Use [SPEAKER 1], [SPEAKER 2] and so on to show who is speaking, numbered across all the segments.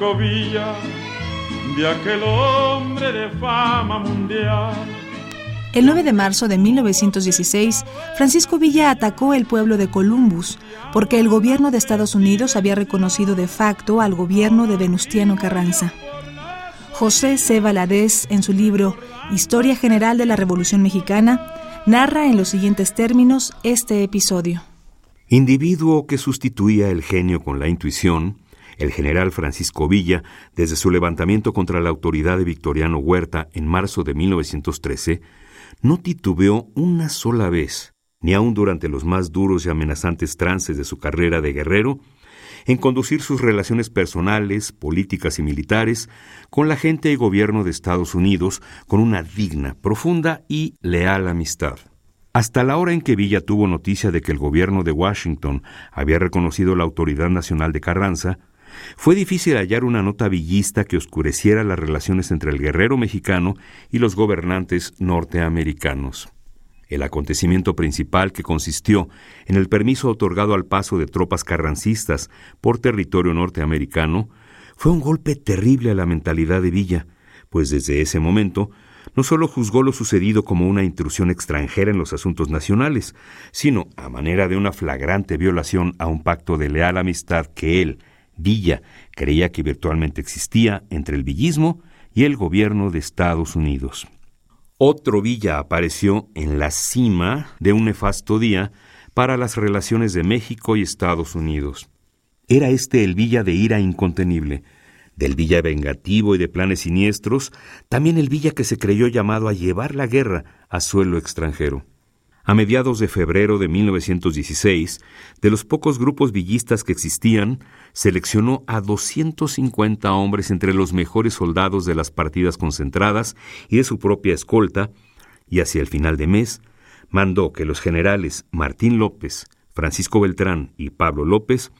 [SPEAKER 1] Francisco Villa, de aquel hombre de fama mundial.
[SPEAKER 2] El 9 de marzo de 1916, Francisco Villa atacó el pueblo de Columbus porque el gobierno de Estados Unidos había reconocido de facto al gobierno de Venustiano Carranza. José C. Valadez, en su libro Historia General de la Revolución Mexicana, narra en los siguientes términos este episodio.
[SPEAKER 3] Individuo que sustituía el genio con la intuición, el general Francisco Villa, desde su levantamiento contra la autoridad de Victoriano Huerta en marzo de 1913, no titubeó una sola vez, ni aun durante los más duros y amenazantes trances de su carrera de guerrero, en conducir sus relaciones personales, políticas y militares con la gente y gobierno de Estados Unidos con una digna, profunda y leal amistad. Hasta la hora en que Villa tuvo noticia de que el gobierno de Washington había reconocido la autoridad nacional de Carranza, fue difícil hallar una nota villista que oscureciera las relaciones entre el guerrero mexicano y los gobernantes norteamericanos. El acontecimiento principal que consistió en el permiso otorgado al paso de tropas carrancistas por territorio norteamericano fue un golpe terrible a la mentalidad de Villa, pues desde ese momento no solo juzgó lo sucedido como una intrusión extranjera en los asuntos nacionales, sino a manera de una flagrante violación a un pacto de leal amistad que él, Villa, creía que virtualmente existía entre el villismo y el gobierno de Estados Unidos. Otro Villa apareció en la cima de un nefasto día para las relaciones de México y Estados Unidos. Era este el Villa de ira incontenible, del Villa vengativo y de planes siniestros, también el Villa que se creyó llamado a llevar la guerra a suelo extranjero. A mediados de febrero de 1916, de los pocos grupos villistas que existían, seleccionó a 250 hombres entre los mejores soldados de las partidas concentradas y de su propia escolta, y hacia el final de mes, mandó que los generales Martín López, Francisco Beltrán y Pablo López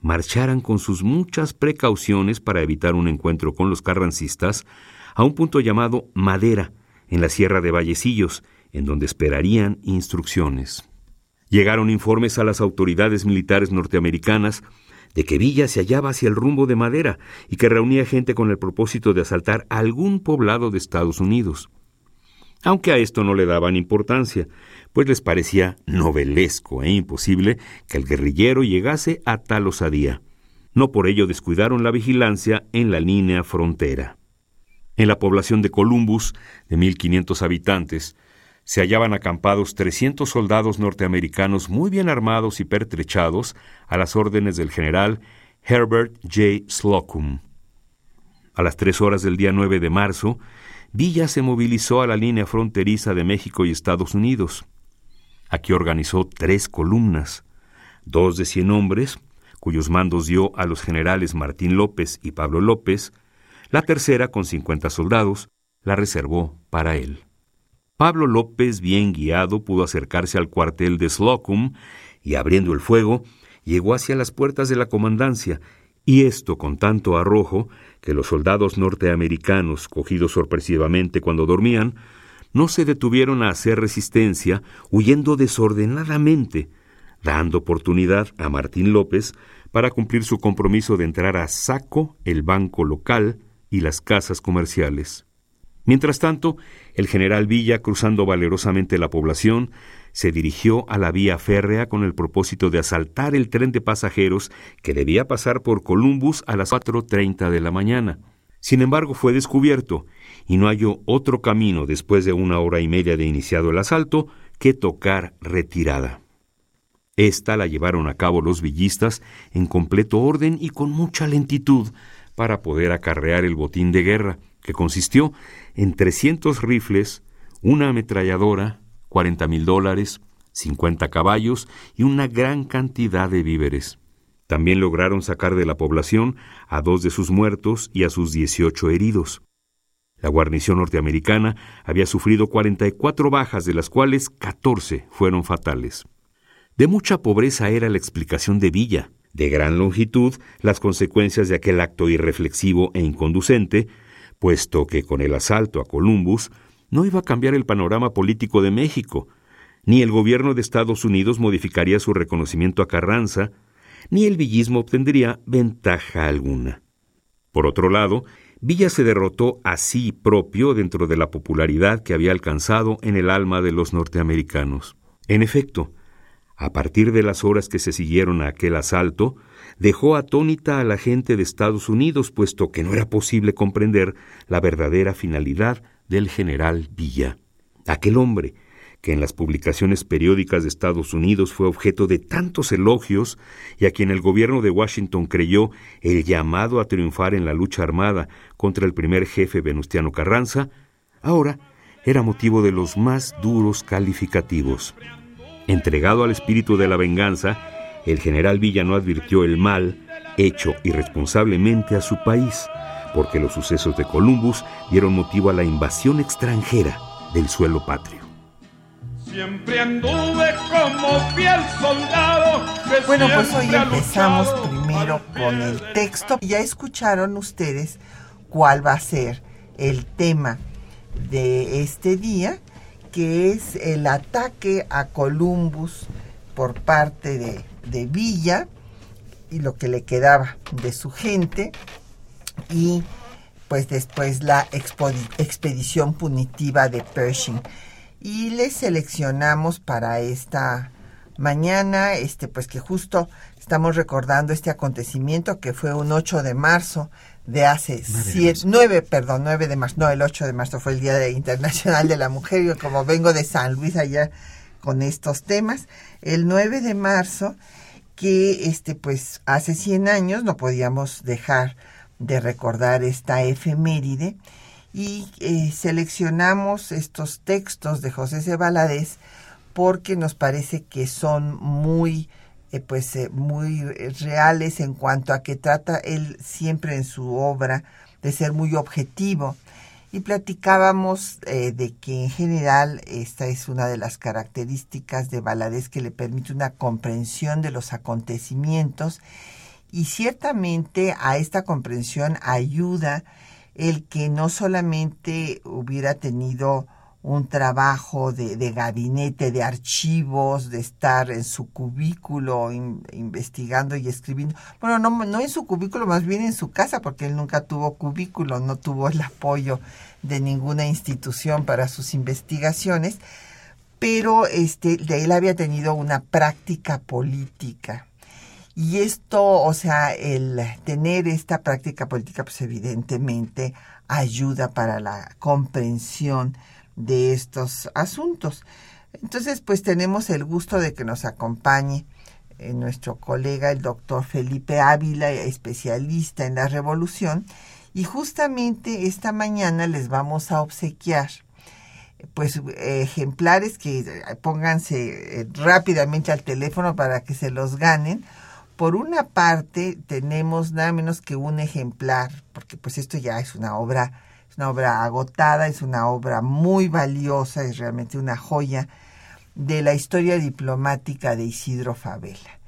[SPEAKER 3] marcharan con sus muchas precauciones para evitar un encuentro con los carrancistas a un punto llamado Madera, en la Sierra de Vallecillos, en donde esperarían instrucciones. Llegaron informes a las autoridades militares norteamericanas de que Villa se hallaba hacia el rumbo de Madera y que reunía gente con el propósito de asaltar algún poblado de Estados Unidos. Aunque a esto no le daban importancia, pues les parecía novelesco e imposible que el guerrillero llegase a tal osadía. No por ello descuidaron la vigilancia en la línea frontera. En la población de Columbus, de 1.500 habitantes, se hallaban acampados 300 soldados norteamericanos muy bien armados y pertrechados a las órdenes del general Herbert J. Slocum. A las tres horas del día 9 de marzo, Villa se movilizó a la línea fronteriza de México y Estados Unidos. Aquí organizó tres columnas, dos de cien hombres, cuyos mandos dio a los generales Martín López y Pablo López, la tercera, con cincuenta soldados, la reservó para él. Pablo López, bien guiado, pudo acercarse al cuartel de Slocum y, abriendo el fuego, llegó hacia las puertas de la comandancia, y esto con tanto arrojo que los soldados norteamericanos, cogidos sorpresivamente cuando dormían, no se detuvieron a hacer resistencia, huyendo desordenadamente, dando oportunidad a Martín López para cumplir su compromiso de entrar a saco el banco local y las casas comerciales. Mientras tanto, el general Villa, cruzando valerosamente la población, se dirigió a la vía férrea con el propósito de asaltar el tren de pasajeros que debía pasar por Columbus a las 4.30 de la mañana. Sin embargo, fue descubierto y no halló otro camino después de una hora y media de iniciado el asalto que tocar retirada. Esta la llevaron a cabo los villistas en completo orden y con mucha lentitud para poder acarrear el botín de guerra, que consistió en 300 rifles, una ametralladora, 40 mil dólares, 50 caballos y una gran cantidad de víveres. También lograron sacar de la población a dos de sus muertos y a sus 18 heridos. La guarnición norteamericana había sufrido 44 bajas, de las cuales 14 fueron fatales. De mucha pobreza era la explicación de Villa, de gran longitud las consecuencias de aquel acto irreflexivo e inconducente, puesto que con el asalto a Columbus no iba a cambiar el panorama político de México, ni el gobierno de Estados Unidos modificaría su reconocimiento a Carranza, ni el villismo obtendría ventaja alguna. Por otro lado, Villa se derrotó a sí propio dentro de la popularidad que había alcanzado en el alma de los norteamericanos. En efecto, a partir de las horas que se siguieron a aquel asalto, dejó atónita a la gente de Estados Unidos, puesto que no era posible comprender la verdadera finalidad del general Villa. Aquel hombre, que en las publicaciones periódicas de Estados Unidos fue objeto de tantos elogios y a quien el gobierno de Washington creyó el llamado a triunfar en la lucha armada contra el primer jefe Venustiano Carranza, ahora era motivo de los más duros calificativos. Entregado al espíritu de la venganza, el general Villa no advirtió el mal hecho irresponsablemente a su país, porque los sucesos de Columbus dieron motivo a la invasión extranjera del suelo patrio.
[SPEAKER 1] Siempre anduve como fiel soldado.
[SPEAKER 4] Bueno, pues hoy empezamos primero con el texto. Ya escucharon ustedes cuál va a ser el tema de este día que es el ataque a Columbus por parte de, Villa y lo que le quedaba de su gente y pues después la expedición punitiva de Pershing. Y le seleccionamos para esta mañana este pues que justo estamos recordando este acontecimiento que fue un 8 de marzo de hace siete, nueve, perdón, nueve de marzo, no, el 8 de marzo fue el Día Internacional de la Mujer, yo como vengo de San Luis allá con estos temas, el 9 de marzo, que este pues hace 100 años no podíamos dejar de recordar esta efeméride y eh, seleccionamos estos textos de José C. porque nos parece que son muy eh, pues eh, muy reales en cuanto a que trata él siempre en su obra de ser muy objetivo y platicábamos eh, de que en general esta es una de las características de Valadez que le permite una comprensión de los acontecimientos y ciertamente a esta comprensión ayuda el que no solamente hubiera tenido un trabajo de, de, gabinete, de archivos, de estar en su cubículo investigando y escribiendo. Bueno, no, no en su cubículo, más bien en su casa, porque él nunca tuvo cubículo, no tuvo el apoyo de ninguna institución para sus investigaciones, pero este, de él había tenido una práctica política. Y esto, o sea, el tener esta práctica política, pues evidentemente ayuda para la comprensión de estos asuntos. Entonces, pues tenemos el gusto de que nos acompañe eh, nuestro colega, el doctor Felipe Ávila, especialista en la revolución, y justamente esta mañana les vamos a obsequiar pues ejemplares que eh, pónganse eh, rápidamente al teléfono para que se los ganen. Por una parte tenemos nada menos que un ejemplar, porque pues esto ya es una obra obra agotada, es una obra muy valiosa, es realmente una joya de la historia diplomática de Isidro Favela.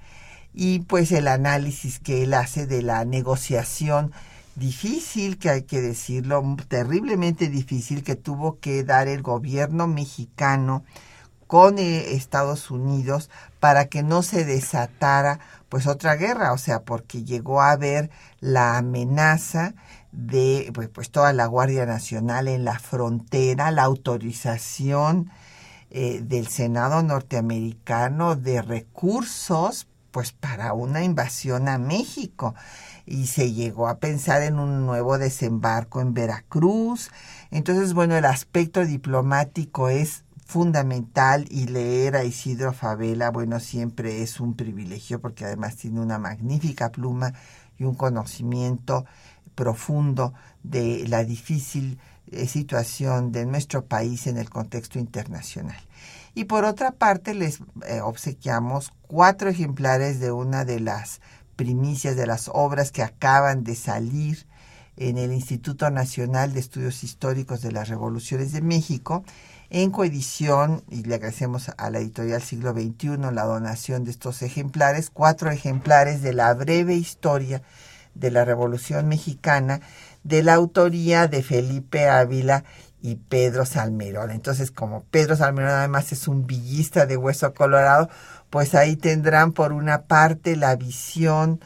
[SPEAKER 4] Y pues el análisis que él hace de la negociación difícil, que hay que decirlo, terriblemente difícil, que tuvo que dar el gobierno mexicano con eh, Estados Unidos para que no se desatara pues otra guerra, o sea, porque llegó a haber la amenaza de pues, pues, toda la Guardia Nacional en la frontera, la autorización eh, del Senado norteamericano de recursos pues para una invasión a México y se llegó a pensar en un nuevo desembarco en Veracruz. Entonces, bueno, el aspecto diplomático es fundamental y leer a Isidro Favela, bueno, siempre es un privilegio porque además tiene una magnífica pluma y un conocimiento profundo de la difícil eh, situación de nuestro país en el contexto internacional. Y por otra parte, les eh, obsequiamos cuatro ejemplares de una de las primicias de las obras que acaban de salir en el Instituto Nacional de Estudios Históricos de las Revoluciones de México, en coedición, y le agradecemos a la editorial Siglo XXI la donación de estos ejemplares, cuatro ejemplares de la breve historia de la Revolución Mexicana, de la autoría de Felipe Ávila y Pedro Salmerón. Entonces, como Pedro Salmerón además es un villista de hueso colorado, pues ahí tendrán por una parte la visión,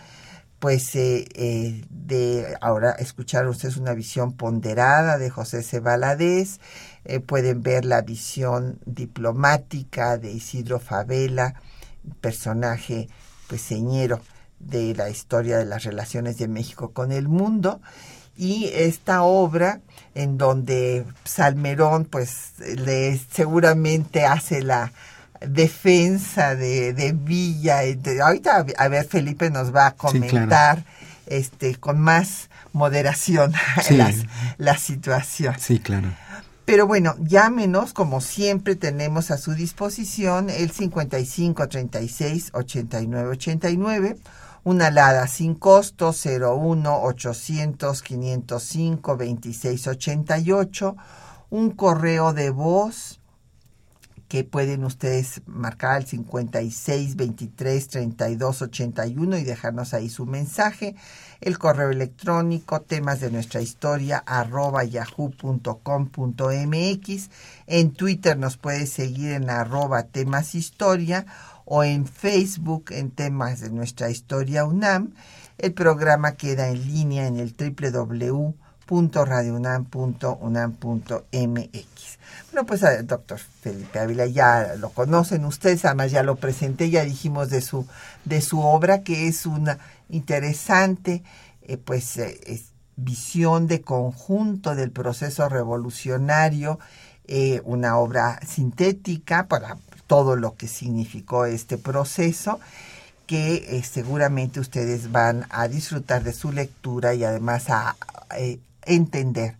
[SPEAKER 4] pues eh, eh, de, ahora escucharon ustedes una visión ponderada de José C. Valadez, eh, pueden ver la visión diplomática de Isidro Favela, personaje pues señero de la historia de las relaciones de México con el mundo, y esta obra en donde Salmerón pues le seguramente hace la defensa de, de Villa. ahorita, a ver, Felipe nos va a comentar este, con más moderación la, situación.
[SPEAKER 5] Sí, claro.
[SPEAKER 4] Pero bueno, llámenos, como siempre tenemos a su disposición el 55 36 89 89, una alada sin costo 01 800 505 26 88, un correo de voz que pueden ustedes marcar al 56 23 32 81 y dejarnos ahí su mensaje. El correo electrónico temas de nuestra historia arroba yahoo.com.mx. En Twitter nos puede seguir en arroba temas historia o en Facebook en temas de nuestra historia UNAM. El programa queda en línea en el www www.radiounam.unam.mx. Bueno, pues doctor Felipe Ávila ya lo conocen ustedes, además ya lo presenté, ya dijimos de su, de su obra, que es una interesante eh, pues eh, visión de conjunto del proceso revolucionario, eh, una obra sintética para todo lo que significó este proceso que seguramente ustedes van a disfrutar de su lectura y además a entender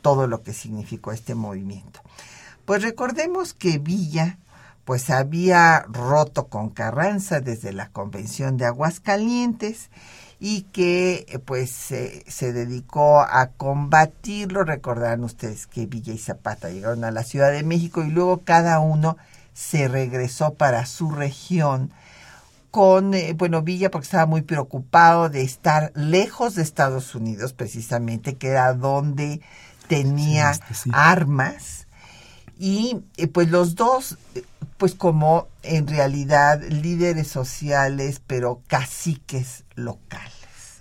[SPEAKER 4] todo lo que significó este movimiento. Pues recordemos que Villa pues había roto con Carranza desde la Convención de Aguascalientes y que pues se dedicó a combatirlo. Recordarán ustedes que Villa y Zapata llegaron a la Ciudad de México y luego cada uno se regresó para su región con, eh, bueno, Villa porque estaba muy preocupado de estar lejos de Estados Unidos, precisamente, que era donde tenía este, armas. Y eh, pues los dos, pues como en realidad líderes sociales, pero caciques locales.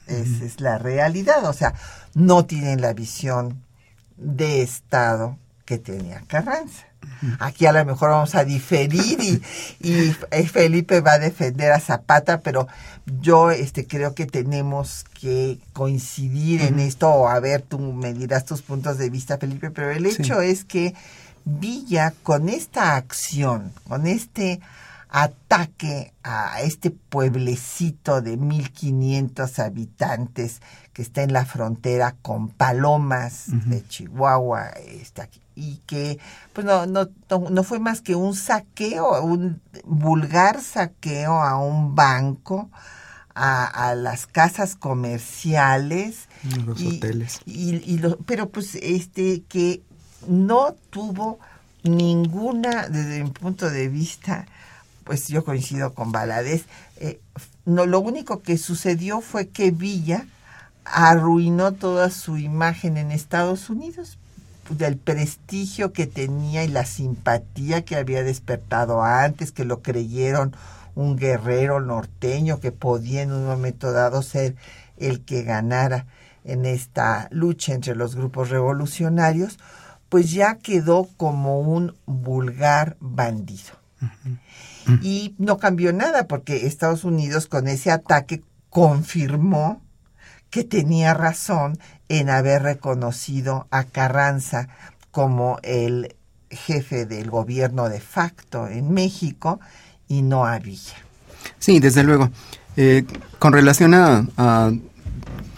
[SPEAKER 4] Esa es la realidad. O sea, no tienen la visión de Estado que tenía Carranza. Aquí a lo mejor vamos a diferir y, y, Felipe va a defender a Zapata, pero yo este creo que tenemos que coincidir en esto, o a ver, tú me dirás tus puntos de vista, Felipe, pero el hecho es que Villa con esta acción, con este ataque a este pueblecito de 1500 habitantes que está en la frontera con Palomas de Chihuahua, está aquí, y que pues no, no, no, fue más que un saqueo, un vulgar saqueo a un banco, a, las casas comerciales.
[SPEAKER 5] Los hoteles.
[SPEAKER 4] Y, y pero pues este que no tuvo ninguna, desde mi punto de vista, pues yo coincido con Valadez, eh, no, lo único que sucedió fue que Villa arruinó toda su imagen en Estados Unidos del prestigio que tenía y la simpatía que había despertado antes, que lo creyeron un guerrero norteño que podía en un momento dado ser el que ganara en esta lucha entre los grupos revolucionarios, pues ya quedó como un vulgar bandido. Y no cambió nada porque Estados Unidos con ese ataque confirmó que tenía razón en haber reconocido a Carranza como el jefe del gobierno de facto en México y no a Villa.
[SPEAKER 5] Sí, desde luego. Eh, con relación a,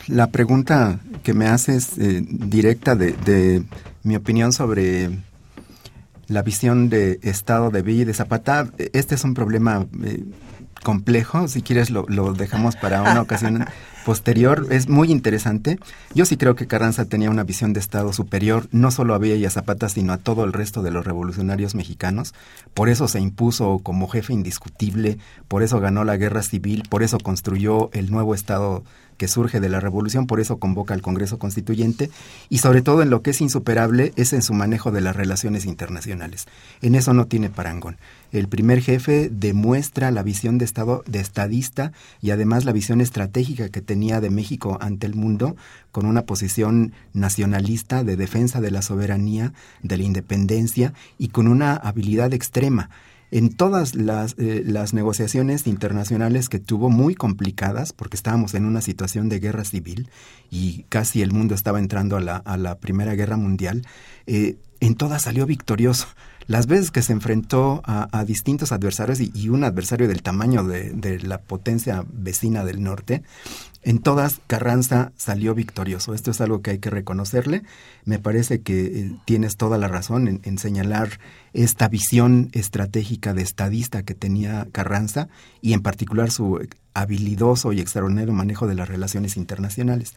[SPEAKER 5] la pregunta que me haces eh, directa de, mi opinión sobre la visión de Estado de Villa y de Zapata, este es un problema eh, complejo, si quieres lo, lo dejamos para una ocasión posterior, es muy interesante. Yo sí creo que Carranza tenía una visión de Estado superior, no solo a Villa y a Zapata, sino a todo el resto de los revolucionarios mexicanos. Por eso se impuso como jefe indiscutible, por eso ganó la guerra civil, por eso construyó el nuevo Estado que surge de la revolución, por eso convoca al Congreso Constituyente y sobre todo en lo que es insuperable es en su manejo de las relaciones internacionales. En eso no tiene parangón. El primer jefe demuestra la visión de Estado de estadista y además la visión estratégica que tenía de México ante el mundo con una posición nacionalista de defensa de la soberanía, de la independencia y con una habilidad extrema en todas las, eh, las, negociaciones internacionales que tuvo muy complicadas, porque estábamos en una situación de guerra civil y casi el mundo estaba entrando a la, a la Primera Guerra Mundial, eh, en todas salió victorioso. Las veces que se enfrentó a, distintos adversarios y, un adversario del tamaño de, la potencia vecina del norte, en todas, Carranza salió victorioso. Esto es algo que hay que reconocerle. Me parece que eh, tienes toda la razón en, señalar esta visión estratégica de estadista que tenía Carranza y en particular su habilidoso y extraordinario manejo de las relaciones internacionales.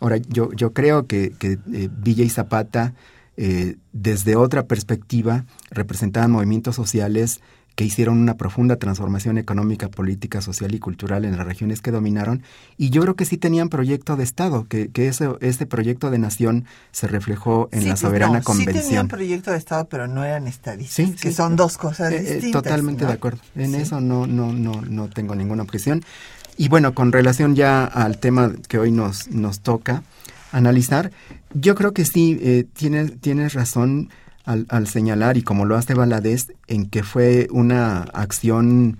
[SPEAKER 5] Ahora, yo, yo creo que, que eh, Villa y Zapata, eh, desde otra perspectiva, representaban movimientos sociales que hicieron una profunda transformación económica, política, social y cultural en las regiones que dominaron. Y yo creo que sí tenían proyecto de Estado, que, que ese, este proyecto de nación se reflejó en la soberana convención. Sí
[SPEAKER 4] tenían proyecto de Estado, pero no eran estadistas, que son dos cosas eh, eh, distintas.
[SPEAKER 5] totalmente de acuerdo. En eso no, no, no, no tengo ninguna objeción. Y bueno, con relación ya al tema que hoy nos, nos toca analizar, yo creo que sí, eh, tienes, tienes razón al, señalar, y como lo hace Valadez, en que fue una acción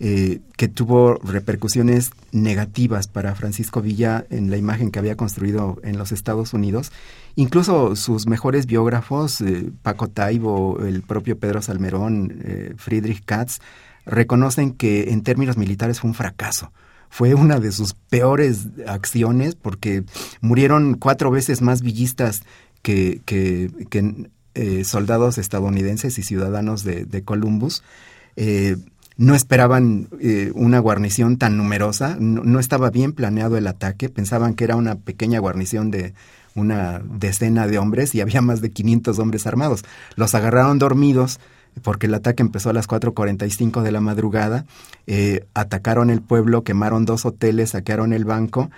[SPEAKER 5] eh, que tuvo repercusiones negativas para Francisco Villa en la imagen que había construido en los Estados Unidos. Incluso sus mejores biógrafos, eh, Paco Taibo, el propio Pedro Salmerón, eh, Friedrich Katz, reconocen que en términos militares fue un fracaso. Fue una de sus peores acciones porque murieron cuatro veces más villistas que, eh, soldados estadounidenses y ciudadanos de, Columbus. Eh, no esperaban eh, una guarnición tan numerosa, no, estaba bien planeado el ataque, pensaban que era una pequeña guarnición de una decena de hombres y había más de 500 hombres armados. Los agarraron dormidos porque el ataque empezó a las 4.45 de la madrugada, atacaron el pueblo, quemaron dos hoteles, saquearon el banco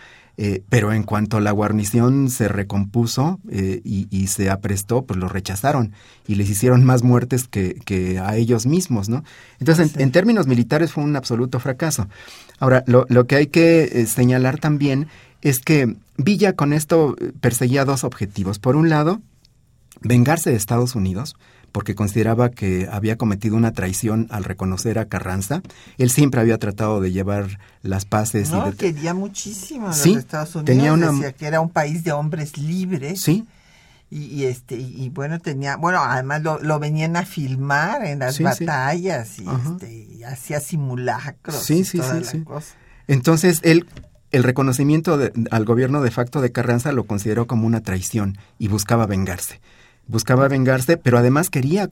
[SPEAKER 5] eh, pero en cuanto la guarnición se recompuso eh, y, se aprestó, pues lo rechazaron y les hicieron más muertes que, a ellos mismos, ¿no? Entonces, en, términos militares fue un absoluto fracaso. Ahora, lo, lo que hay que eh, señalar también es que Villa con esto perseguía dos objetivos. Por un lado, vengarse de Estados Unidos, porque consideraba que había cometido una traición al reconocer a Carranza. Él siempre había tratado de llevar las paces.
[SPEAKER 4] No, quería muchísimo a los Estados Unidos. Tenía una... Decía que era un país de hombres libres.
[SPEAKER 5] Sí.
[SPEAKER 4] Y, este y, bueno tenía bueno además lo, venían a filmar en las batallas y, este, hacía simulacros sí, sí, sí, sí.
[SPEAKER 5] entonces él el reconocimiento al gobierno de facto de Carranza lo consideró como una traición y buscaba vengarse buscaba vengarse, pero además quería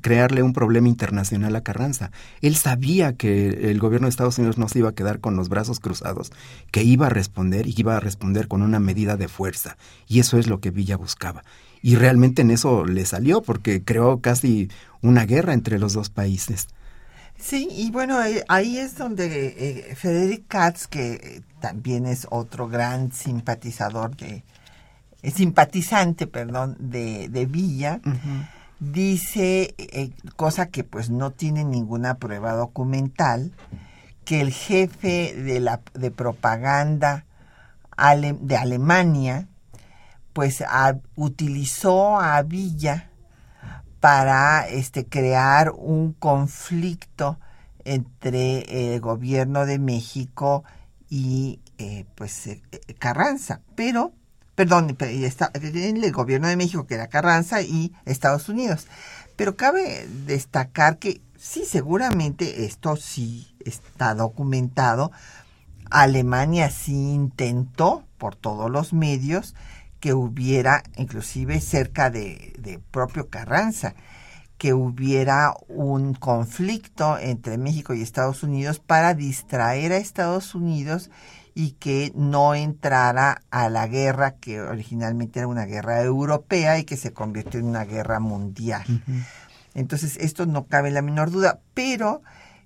[SPEAKER 5] crearle un problema internacional a Carranza. Él sabía que el gobierno de Estados Unidos no se iba a quedar con los brazos cruzados, que iba a responder y iba a responder con una medida de fuerza. Y eso es lo que Villa buscaba. Y realmente en eso le salió, porque creó casi una guerra entre los dos países.
[SPEAKER 4] Sí, y bueno, ahí es donde eh, Frederick Katz, que también es otro gran simpatizador de, simpatizante, perdón, de, de Villa, dice, eh, cosa que pues no tiene ninguna prueba documental, que el jefe de, la, de propaganda de Alemania, pues utilizó a Villa para este, crear un conflicto entre el gobierno de México y eh, pues eh, Carranza, pero perdón, el gobierno de México que era Carranza y Estados Unidos. Pero cabe destacar que sí, seguramente esto sí está documentado. Alemania sí intentó por todos los medios que hubiera, inclusive cerca de, de propio Carranza, que hubiera un conflicto entre México y Estados Unidos para distraer a Estados Unidos y que no entrara a la guerra que originalmente era una guerra europea y que se convirtió en una guerra mundial. Entonces, esto no cabe la menor duda, pero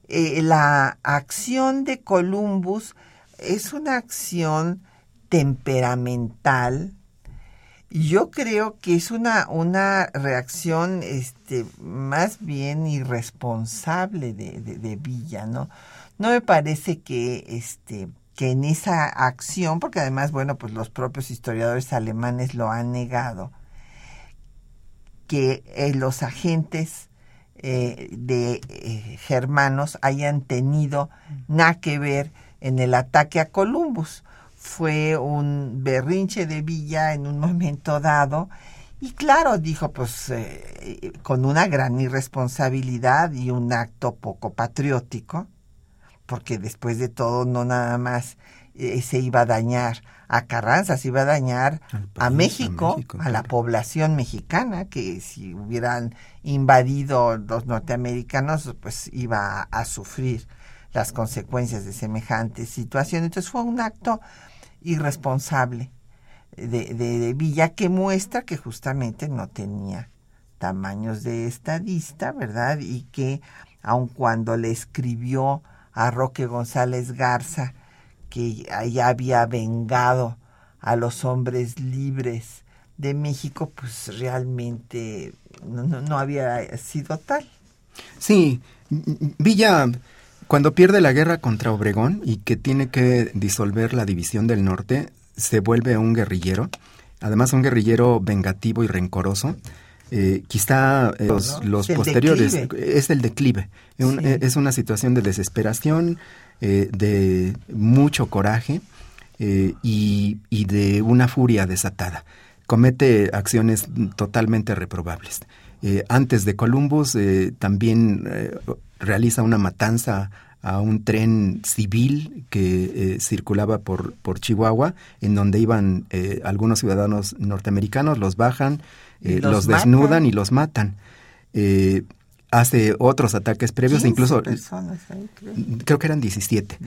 [SPEAKER 4] eh, la acción de Columbus es una acción temperamental. Yo creo que es una, una reacción este, más bien irresponsable de, de, de Villa, ¿no? No me parece que este, que en esa acción, porque además, bueno, pues los propios historiadores alemanes lo han negado, que eh, los agentes eh, de eh, germanos hayan tenido nada que ver en el ataque a Columbus. Fue un berrinche de Villa en un momento dado y claro, dijo, pues con una gran irresponsabilidad y un acto poco patriótico, porque después de todo no nada más eh, se iba a dañar a Carranza, se iba a dañar a, México, a, la población mexicana, que si hubieran invadido los norteamericanos, pues iba a, sufrir las consecuencias de semejante situación. Entonces fue un acto irresponsable de, de Villa que muestra que justamente no tenía tamaños de estadista, ¿verdad? Y que aun cuando le escribió a Roque González Garza, que ya había vengado a los hombres libres de México, pues realmente no, había sido tal.
[SPEAKER 5] Sí, Villa, cuando pierde la guerra contra Obregón y que tiene que disolver la división del norte, se vuelve un guerrillero, además un guerrillero vengativo y rencoroso, eh, quizá eh, los, posteriores es el declive, eh, es una situación de desesperación, de mucho coraje y, de una furia desatada. Comete acciones totalmente reprobables. antes de Columbus también realiza una matanza a un tren civil que circulaba por, por Chihuahua, en donde iban algunos ciudadanos norteamericanos, los bajan, eh, los, desnudan y los matan. Eh, hace otros ataques previos, incluso creo. que eran 17.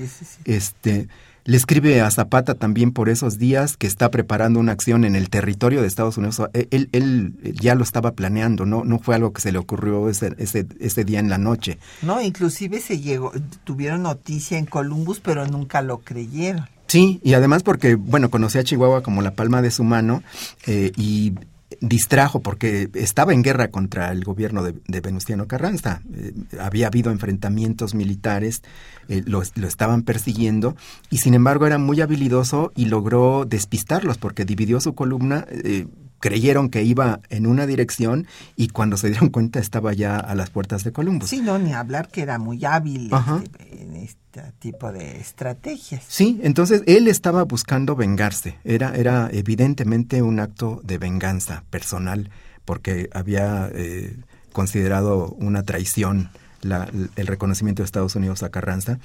[SPEAKER 5] Este, le escribe a Zapata también por esos días que está preparando una acción en el territorio de Estados Unidos. E, él, él ya lo estaba planeando, no, no fue algo que se le ocurrió ese, ese, ese, día en la noche.
[SPEAKER 4] No, inclusive se llegó, tuvieron noticia en Columbus, pero nunca lo creyeron.
[SPEAKER 5] Sí, y además porque, bueno, conocí a Chihuahua como la palma de su mano eh, y distrajo porque estaba en guerra contra el gobierno de, Venustiano Carranza. Eh, había habido enfrentamientos militares, eh, lo, estaban persiguiendo y sin embargo era muy habilidoso y logró despistarlos porque dividió su columna. Eh, creyeron que iba en una dirección y cuando se dieron cuenta estaba ya a las puertas de Columbus.
[SPEAKER 4] Sí, no, ni hablar que era muy hábil este, en este tipo de estrategias.
[SPEAKER 5] Sí, entonces él estaba buscando vengarse. Era, era evidentemente un acto de venganza personal porque había eh, considerado una traición el reconocimiento de Estados Unidos a Carranza.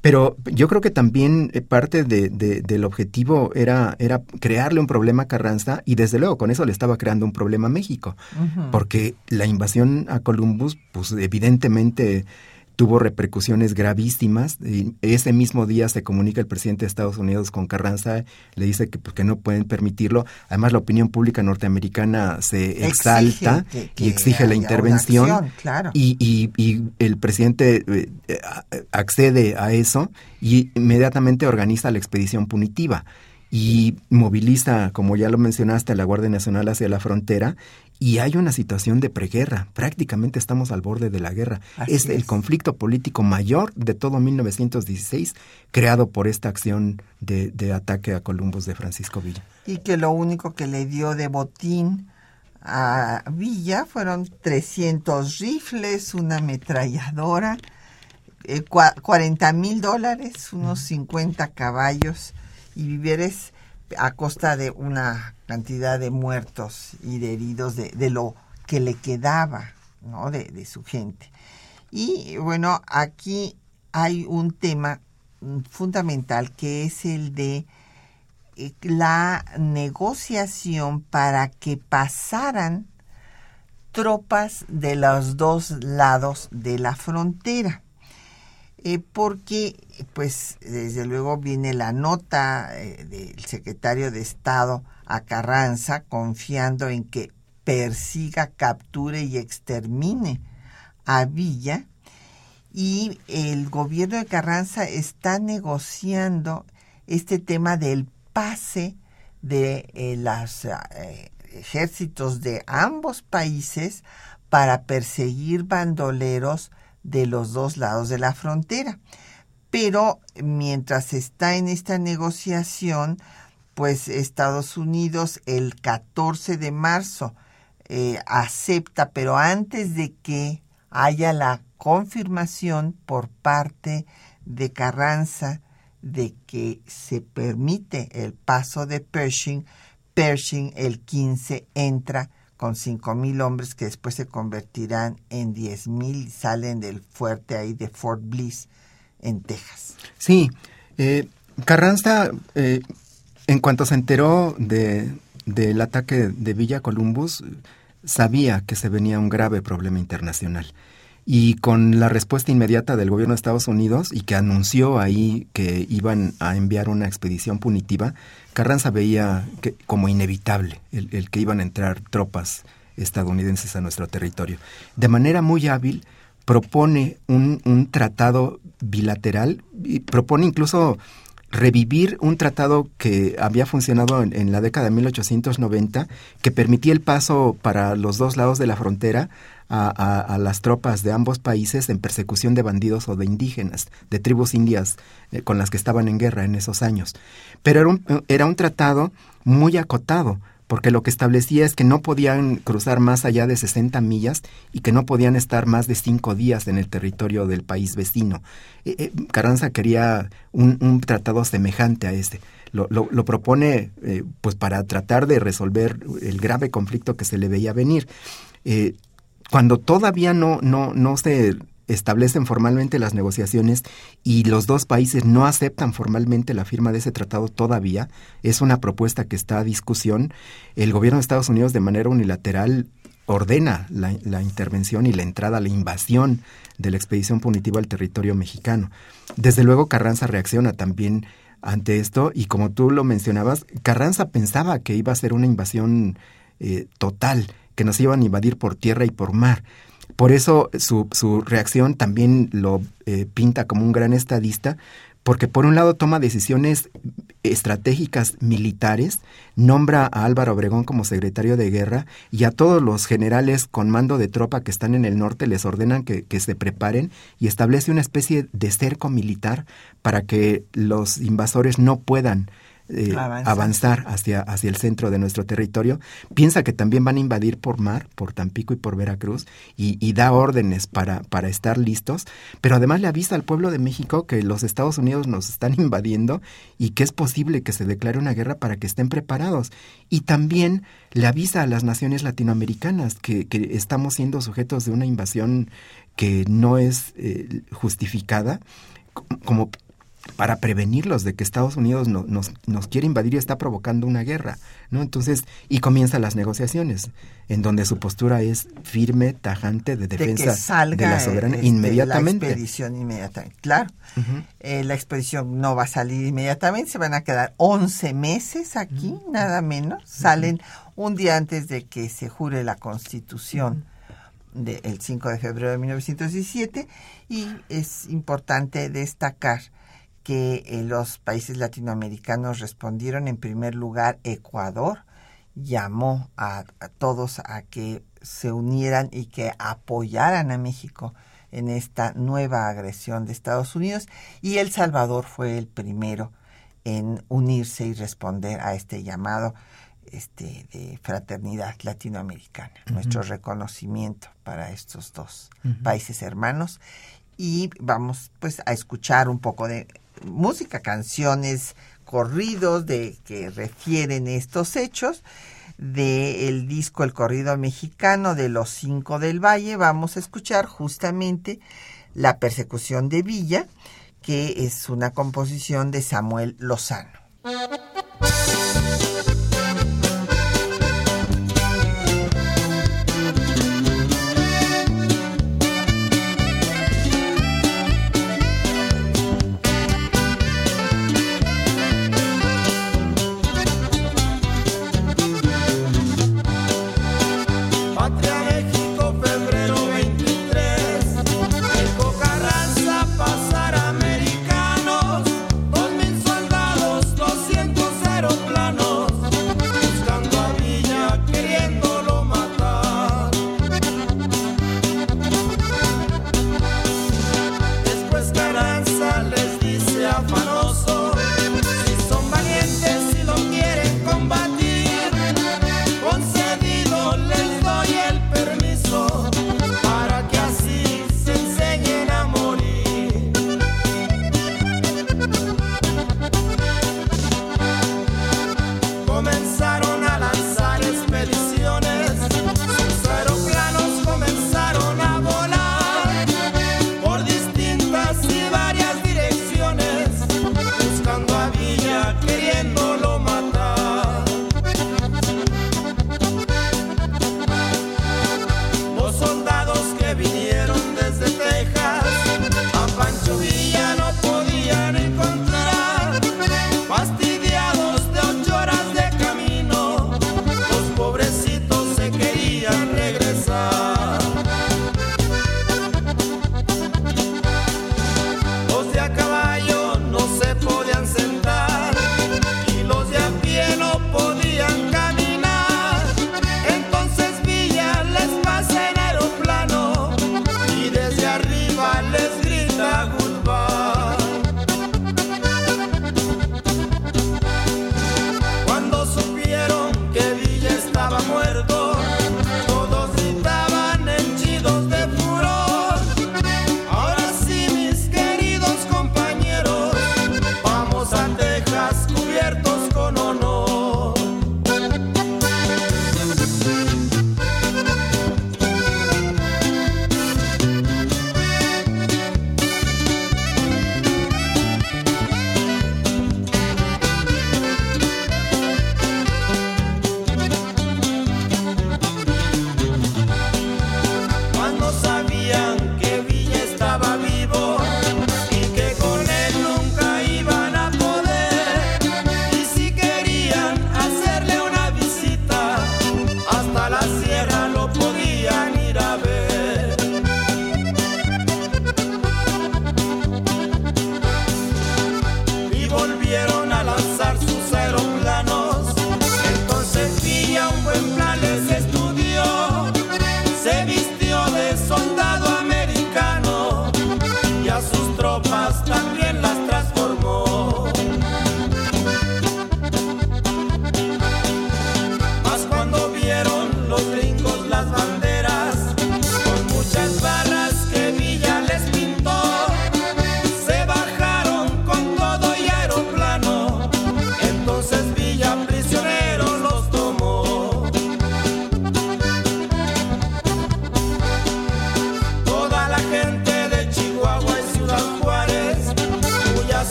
[SPEAKER 5] Pero yo creo que también eh, parte de, del objetivo era, era crearle un problema a Carranza y desde luego con eso le estaba creando un problema a México, porque la invasión a Columbus, pues evidentemente tuvo repercusiones gravísimas. Y ese mismo día se comunica el presidente de Estados Unidos con Carranza, le dice que, pues, que no pueden permitirlo. Además, la opinión pública norteamericana se exalta y exige la intervención. y, y, y, el presidente eh, accede a eso y inmediatamente organiza la expedición punitiva y moviliza, como ya lo mencionaste, a la Guardia Nacional hacia la frontera y hay una situación de preguerra. Prácticamente estamos al borde de la guerra. es, el conflicto político mayor de todo 1916 creado por esta acción de, de ataque a Columbus de Francisco Villa.
[SPEAKER 4] Y que lo único que le dio de botín a Villa fueron 300 rifles, una ametralladora, 40 eh, mil dólares, unos 50 caballos y víveres a costa de una cantidad de muertos y de heridos de, lo que le quedaba ¿no? de, su gente. Y bueno, aquí hay un tema fundamental que es el de eh, la negociación para que pasaran tropas de los dos lados de la frontera. Eh, porque, pues, desde luego viene la nota eh, del secretario de Estado a Carranza confiando en que persiga, capture y extermine a Villa. Y el gobierno de Carranza está negociando este tema del pase de eh, los ejércitos de ambos países para perseguir bandoleros de los dos lados de la frontera. Pero mientras está en esta negociación, pues Estados Unidos el 14 de marzo eh, acepta, pero antes de que haya la confirmación por parte de Carranza de que se permite el paso de Pershing, Pershing el 15 entra con mil hombres que después se convertirán en mil y salen del fuerte ahí de Fort Bliss en Texas.
[SPEAKER 5] Sí, eh, Carranza, eh, en cuanto se enteró de, del ataque de Villa Columbus, sabía que se venía un grave problema internacional y con la respuesta inmediata del gobierno de Estados Unidos y que anunció ahí que iban a enviar una expedición punitiva, Carranza veía que, como inevitable el, que iban a entrar tropas estadounidenses a nuestro territorio. De manera muy hábil propone un, tratado bilateral y propone incluso revivir un tratado que había funcionado en, la década de 1890, que permitía el paso para los dos lados de la frontera a, las tropas de ambos países en persecución de bandidos o de indígenas, de tribus indias eh, con las que estaban en guerra en esos años. Pero era un, tratado muy acotado, porque lo que establecía es que no podían cruzar más allá de 60 millas y que no podían estar más de cinco días en el territorio del país vecino. Eh, eh, Carranza quería un, tratado semejante a este. Lo, lo, propone pues para tratar de resolver el grave conflicto que se le veía venir cuando todavía no, no, no se establecen formalmente las negociaciones y los dos países no aceptan formalmente la firma de ese tratado todavía, es una propuesta que está a discusión, el gobierno de Estados Unidos de manera unilateral ordena la, intervención y la entrada, la invasión de la expedición punitiva al territorio mexicano. Desde luego Carranza reacciona también ante esto y como tú lo mencionabas, Carranza pensaba que iba a ser una invasión eh, total que nos iban a invadir por tierra y por mar. Por eso su, su reacción también lo eh, pinta como un gran estadista, porque por un lado toma decisiones estratégicas militares, nombra a Álvaro Obregón como secretario de guerra y a todos los generales con mando de tropa que están en el norte les ordenan que, que se preparen y establece una especie de cerco militar para que los invasores no puedan eh, avanzar. hacia, hacia el centro de nuestro territorio, piensa que también van a invadir por mar, por Tampico y por Veracruz, y, da órdenes para, para estar listos, pero además le avisa al pueblo de México que los Estados Unidos nos están invadiendo y que es posible que se declare una guerra para que estén preparados. Y también le avisa a las naciones latinoamericanas que, que estamos siendo sujetos de una invasión que no es eh, justificada como para prevenirlos de que Estados Unidos nos, nos, quiere invadir y está provocando una guerra, ¿no? Entonces, y comienzan las negociaciones, en donde su postura es firme, tajante, de defensa de, la soberanía
[SPEAKER 4] este,
[SPEAKER 5] inmediatamente.
[SPEAKER 4] La expedición inmediatamente, claro. Eh, la expedición no va a salir inmediatamente, se van a quedar 11 meses aquí, nada menos. Salen un día antes de que se jure la Constitución del 5 de febrero de 1917 y es importante destacar que eh, los países latinoamericanos respondieron. En primer lugar, Ecuador llamó a, todos a que se unieran y que apoyaran a México en esta nueva agresión de Estados Unidos y El Salvador fue el primero en unirse y responder a este llamado.
[SPEAKER 6] este, de fraternidad latinoamericana, nuestro reconocimiento para estos dos países hermanos y vamos pues a escuchar un poco de música, canciones, corridos de que refieren estos hechos del disco El corrido mexicano de los cinco del Valle vamos a escuchar justamente La persecución de Villa que es una composición de Samuel Lozano.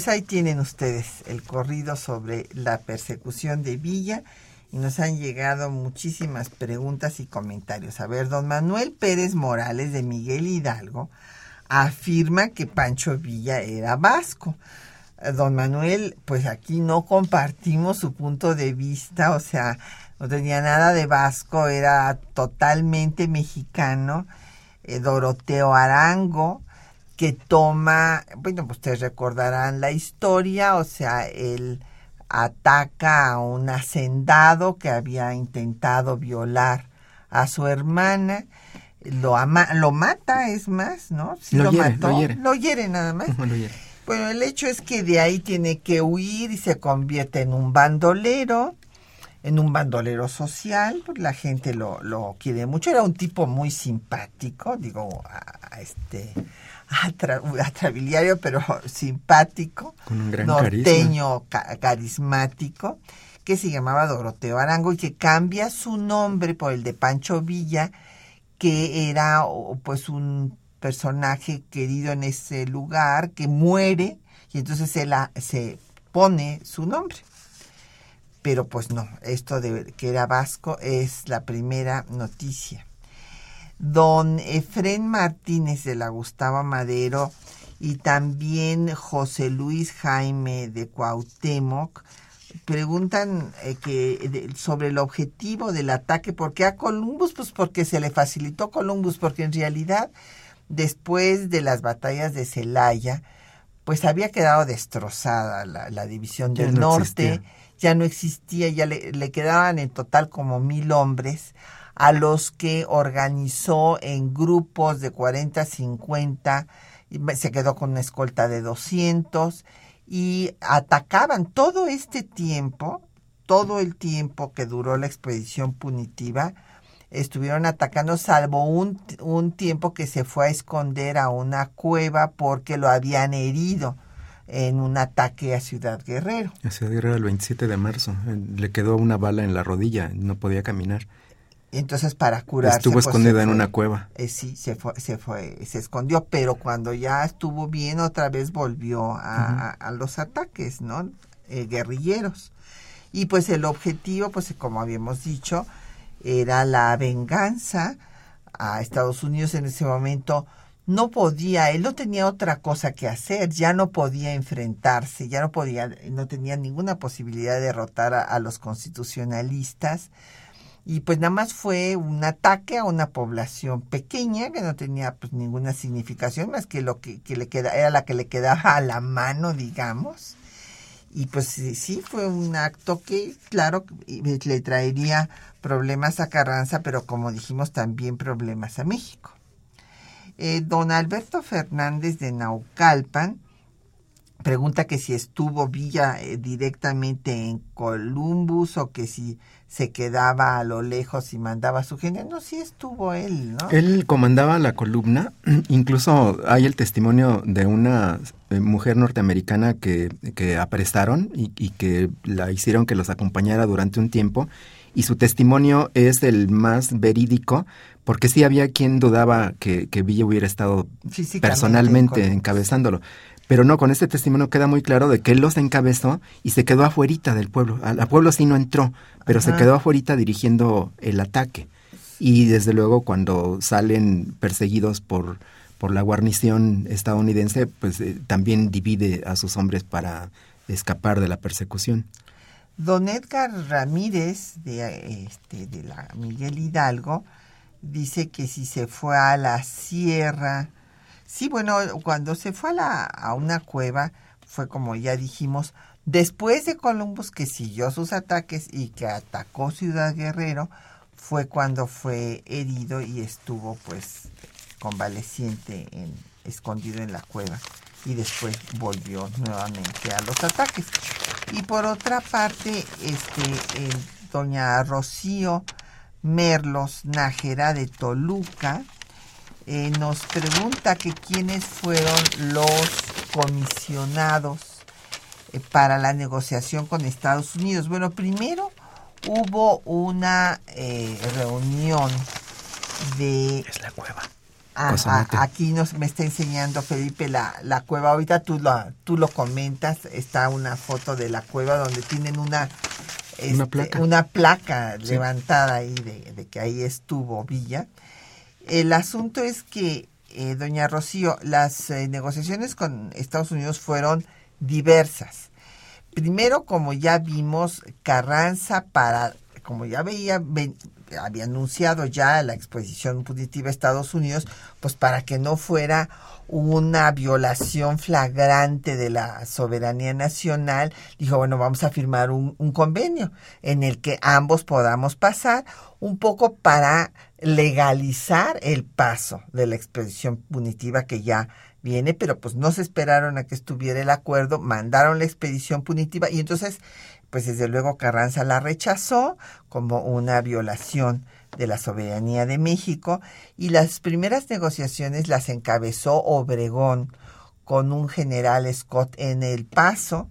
[SPEAKER 4] Pues ahí tienen ustedes el corrido sobre la persecución de Villa y nos han llegado muchísimas preguntas y comentarios. A ver, don Manuel Pérez Morales de Miguel Hidalgo afirma que Pancho Villa era vasco. Eh, don Manuel, pues aquí no compartimos su punto de vista, o sea, no tenía nada de vasco, era totalmente mexicano. Eh, Doroteo Arango, que toma, bueno, pues ustedes recordarán la historia, o sea, él ataca a un hacendado que había intentado violar a su hermana, lo ama, lo mata, es más, ¿no?
[SPEAKER 5] Sí lo, mató,
[SPEAKER 4] lo hiere. nada más. Bueno, el hecho es que de ahí tiene que huir y se convierte en un bandolero, en un bandolero social, pues la gente lo, lo quiere mucho, era un tipo muy simpático, digo, a este atrabiliario, pero simpático, norteño, carismático, que se llamaba Doroteo Arango y que cambia su nombre por el de Pancho Villa, que era pues un personaje querido en ese lugar, que muere, y entonces se, la, se pone su nombre. Pero pues no, esto de que era vasco es la primera noticia don Efren Martínez de la Gustavo Madero y también José Luis Jaime de Cuauhtémoc preguntan eh, que sobre el objetivo del ataque, ¿por qué a Columbus? Pues porque se le facilitó Columbus, porque en realidad después de las batallas de Celaya, pues había quedado destrozada la, división del norte, ya no existía, ya le, le quedaban en total como mil hombres a los que organizó en grupos de 40, 50, se quedó con una escolta de 200 y atacaban todo este tiempo, todo el tiempo que duró la expedición punitiva, estuvieron atacando salvo un, un tiempo que se fue a esconder a una cueva porque lo habían herido en un ataque a Ciudad Guerrero.
[SPEAKER 5] A Ciudad Guerrero el 27 de marzo. Le quedó una bala en la rodilla, no podía caminar.
[SPEAKER 4] Entonces para curarse
[SPEAKER 5] estuvo pues, escondida en una cueva.
[SPEAKER 4] Eh, sí, se fue, se fue, se escondió, pero cuando ya estuvo bien otra vez volvió a, los ataques, ¿no? Eh, guerrilleros. Y pues el objetivo, pues como habíamos dicho, era la venganza a Estados Unidos en ese momento. No podía, él no tenía otra cosa que hacer, ya no podía enfrentarse, ya no podía, no tenía ninguna posibilidad de derrotar a los constitucionalistas y pues nada más fue un ataque a una población pequeña que no tenía pues ninguna significación más que lo que, le queda era la que le quedaba a la mano digamos. Y pues sí fue un acto que claro le traería problemas a Carranza pero como dijimos también problemas a México. Eh, don Alberto Fernández de Naucalpan pregunta que si estuvo Villa eh, directamente en Columbus o que si se quedaba a lo lejos y mandaba a su gente. No, sí estuvo él, ¿no?
[SPEAKER 5] Él comandaba la columna. Incluso hay el testimonio de una eh, mujer norteamericana que, que apresaron y, y, que la hicieron que los acompañara durante un tiempo. Y su testimonio es el más verídico, porque sí había quien dudaba que, que Villa hubiera estado personalmente encabezándolo. Pero no, con este testimonio queda muy claro de que él los encabezó y se quedó afuerita del pueblo. Al pueblo sí no entró, pero se quedó afuerita dirigiendo el ataque. Y desde luego cuando salen perseguidos por, por la guarnición estadounidense, pues eh, también divide a sus hombres para escapar de la persecución.
[SPEAKER 4] Don Edgar Ramírez de, este, de la Miguel Hidalgo dice que si se fue a la sierra Sí, bueno, cuando se fue a, la, a una cueva, fue como ya dijimos, después de Columbus que siguió sus ataques y que atacó Ciudad Guerrero, fue cuando fue herido y estuvo pues convaleciente, en, escondido en la cueva y después volvió nuevamente a los ataques. Y por otra parte, este, doña Rocío Merlos Nájera de Toluca, eh, nos pregunta que quiénes fueron los comisionados eh, para la negociación con Estados Unidos. Bueno, primero hubo una eh, reunión de...
[SPEAKER 5] Es la cueva.
[SPEAKER 4] aquí nos me está enseñando Felipe la, la cueva. Ahorita tú lo, tú lo comentas. Está una foto de la cueva donde tienen una una este, placa, levantada ahí de, que ahí estuvo Villa. El asunto es que, eh, doña Rocío, las eh, negociaciones con Estados Unidos fueron diversas. Primero, como ya vimos, Carranza para, como ya veía, había anunciado ya la exposición punitiva a Estados Unidos, pues para que no fuera una violación flagrante de la soberanía nacional, dijo, bueno, vamos a firmar un, convenio en el que ambos podamos pasar, un poco para legalizar el paso de la expedición punitiva que ya viene, pero pues no se esperaron a que estuviera el acuerdo, mandaron la expedición punitiva y entonces, pues desde luego Carranza la rechazó como una violación de la soberanía de México y las primeras negociaciones las encabezó Obregón con un general Scott en El Paso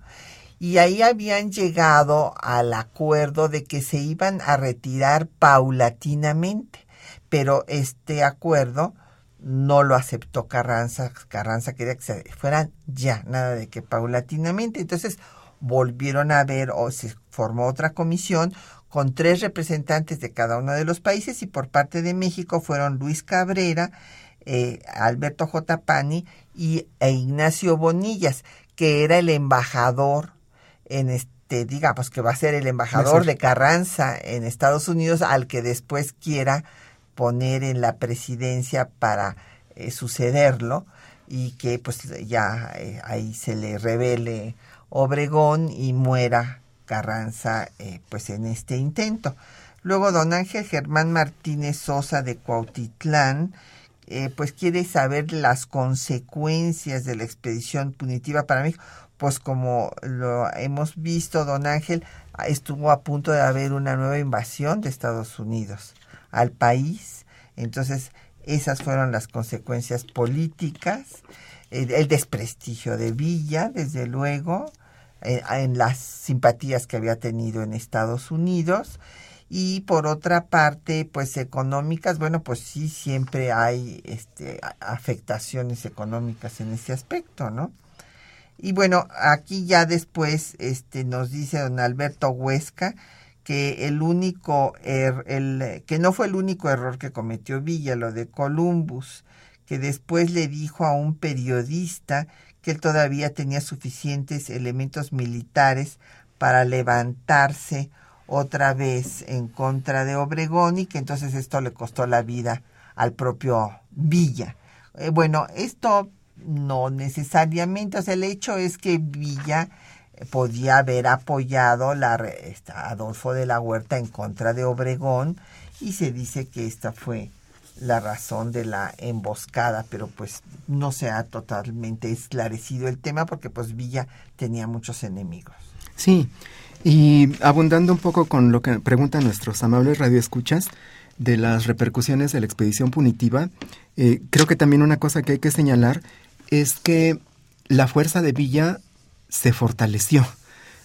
[SPEAKER 4] y ahí habían llegado al acuerdo de que se iban a retirar paulatinamente, pero este acuerdo no lo aceptó Carranza, Carranza quería que se fueran ya, nada de que paulatinamente, entonces volvieron a ver o se formó otra comisión con tres representantes de cada uno de los países y por parte de México fueron Luis Cabrera, eh, Alberto J. Pani y, e Ignacio Bonillas, que era el embajador en este, digamos que va a ser el embajador de Carranza en Estados Unidos al que después quiera poner en la presidencia para eh, sucederlo y que pues ya eh, ahí se le revele Obregón y muera Carranza eh, pues en este intento. Luego don Ángel Germán Martínez Sosa de Cuautitlán eh, pues quiere saber las consecuencias de la expedición punitiva para México. Pues como lo hemos visto, don Ángel, estuvo a punto de haber una nueva invasión de Estados Unidos al país. Entonces, esas fueron las consecuencias políticas, el desprestigio de Villa, desde luego, eh, en las simpatías que había tenido en Estados Unidos. Y por otra parte pues económicas bueno pues sí siempre hay este afectaciones económicas en ese aspecto no y bueno aquí ya después este nos dice don Alberto Huesca que el único er, el que no fue el único error que cometió Villa lo de Columbus que después le dijo a un periodista que él todavía tenía suficientes elementos militares para levantarse otra vez en contra de Obregón y que entonces esto le costó la vida al propio Villa. Eh, bueno, esto no necesariamente, o sea, el hecho es que Villa podía haber apoyado la, Adolfo de la Huerta en contra de Obregón y se dice que esta fue la razón de la emboscada, pero pues no se ha totalmente esclarecido el tema porque pues Villa tenía muchos enemigos.
[SPEAKER 5] Sí, y abundando un poco con lo que preguntan nuestros amables radioescuchas de las repercusiones de la expedición punitiva, eh, creo que también una cosa que hay que señalar es que la fuerza de Villa se fortaleció.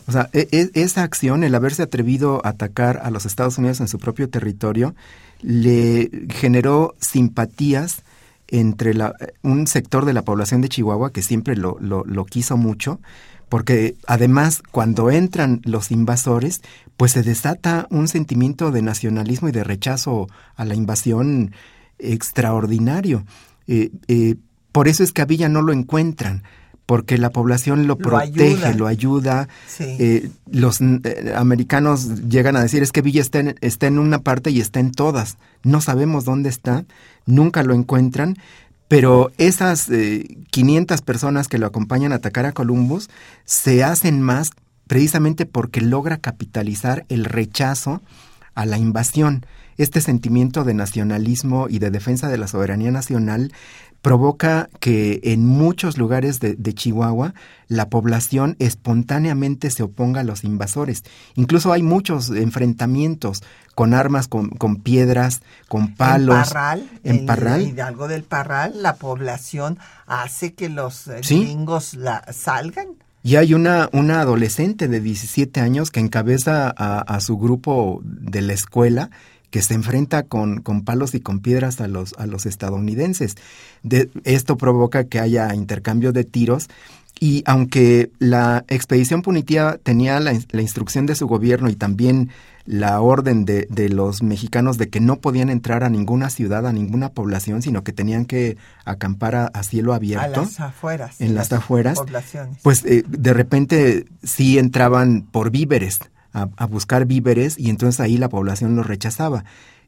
[SPEAKER 5] O sea, e, e, esa acción, el haberse atrevido a atacar a los Estados Unidos en su propio territorio, le generó simpatías entre un sector de la población de Chihuahua que siempre lo, lo, quiso mucho, porque además cuando entran los invasores, pues se desata un sentimiento de nacionalismo y de rechazo a la invasión extraordinario. Eh, eh, por eso es que a Villa no lo encuentran porque la población lo, protege, lo ayuda. Eh, los eh, americanos llegan a decir es que Villa está en, está en una parte y está en todas. No sabemos dónde está, nunca lo encuentran, pero esas 500 eh, personas que lo acompañan a atacar a Columbus se hacen más precisamente porque logra capitalizar el rechazo a la invasión. Este sentimiento de nacionalismo y de defensa de la soberanía nacional provoca que en muchos lugares de, Chihuahua la población espontáneamente se oponga a los invasores. Incluso hay muchos enfrentamientos con armas, con, piedras, con palos.
[SPEAKER 4] En Parral, en, Parral. Hidalgo del Parral, la población hace que los eh, gringos la, salgan.
[SPEAKER 5] Y hay una, una adolescente de 17 años que encabeza a, a su grupo de la escuela que se enfrenta con, con palos y con piedras a los, a los estadounidenses. De, esto provoca que haya intercambio de tiros y aunque la expedición punitiva tenía la, la, instrucción de su gobierno y también la orden de, de, los mexicanos de que no podían entrar a ninguna ciudad, a ninguna población, sino que tenían que acampar a, a cielo abierto.
[SPEAKER 6] A las afueras.
[SPEAKER 5] En las, las afueras.
[SPEAKER 6] Poblaciones.
[SPEAKER 5] Pues eh, de repente sí entraban por víveres, a, a, buscar víveres, y entonces ahí la población los rechazaba.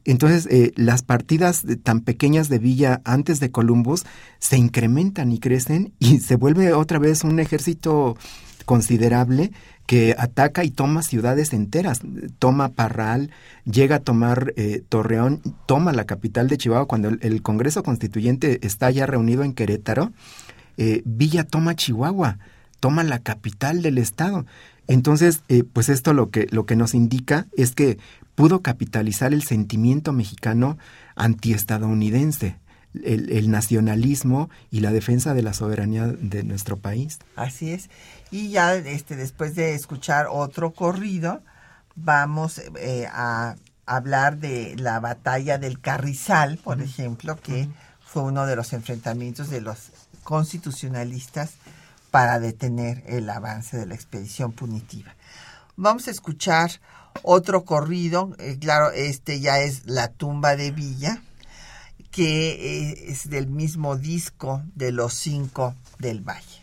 [SPEAKER 5] Entonces, eh, las partidas tan pequeñas de Villa antes de Columbus se incrementan y crecen y se vuelve otra vez un ejército considerable que ataca y toma ciudades enteras, toma Parral, llega a tomar eh, Torreón, toma la capital de Chihuahua cuando el, el, Congreso Constituyente está ya reunido en Querétaro, eh, Villa toma Chihuahua, toma la capital del estado. Entonces, eh, pues esto lo que, lo que nos indica es que pudo capitalizar el sentimiento mexicano antiestadounidense, el, el, nacionalismo y la defensa de la soberanía de nuestro país.
[SPEAKER 6] Así es. Y ya este, después de escuchar otro corrido, vamos eh, a hablar de la batalla del Carrizal, por uh -huh. ejemplo, que uh -huh. fue uno de los enfrentamientos de los constitucionalistas para detener el avance de la expedición punitiva. Vamos a escuchar otro corrido, eh, claro, este ya es La tumba de Villa, que eh, es del mismo disco de los cinco del Valle.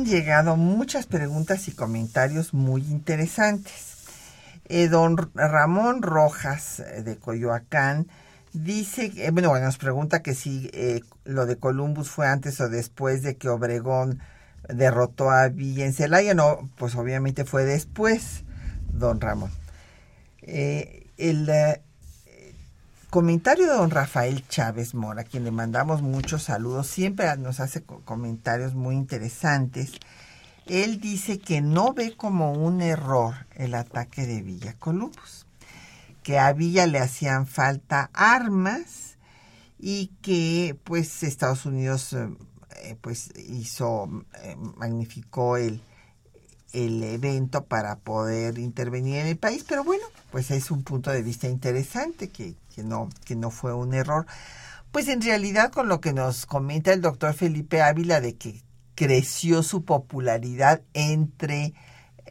[SPEAKER 4] Han llegado muchas preguntas y comentarios muy interesantes. Eh, don Ramón Rojas eh, de Coyoacán dice, eh, bueno, nos pregunta que si lo de Columbus fue antes o después de que Obregón derrotó a Villa Celaya. No, pues obviamente fue después, don Ramón. el comentario de don Rafael Chávez Mora, a quien le mandamos muchos saludos, siempre nos hace comentarios muy interesantes. Él dice que no ve como un error el ataque de Villa Columbus, que a Villa le hacían falta armas y que pues Estados Unidos eh, pues hizo, eh, magnificó el, el evento para poder intervenir en el país, pero bueno, pues es un punto de vista interesante que, que, no, que no fue un error. Pues en realidad con lo que nos comenta el doctor Felipe Ávila de que creció su popularidad entre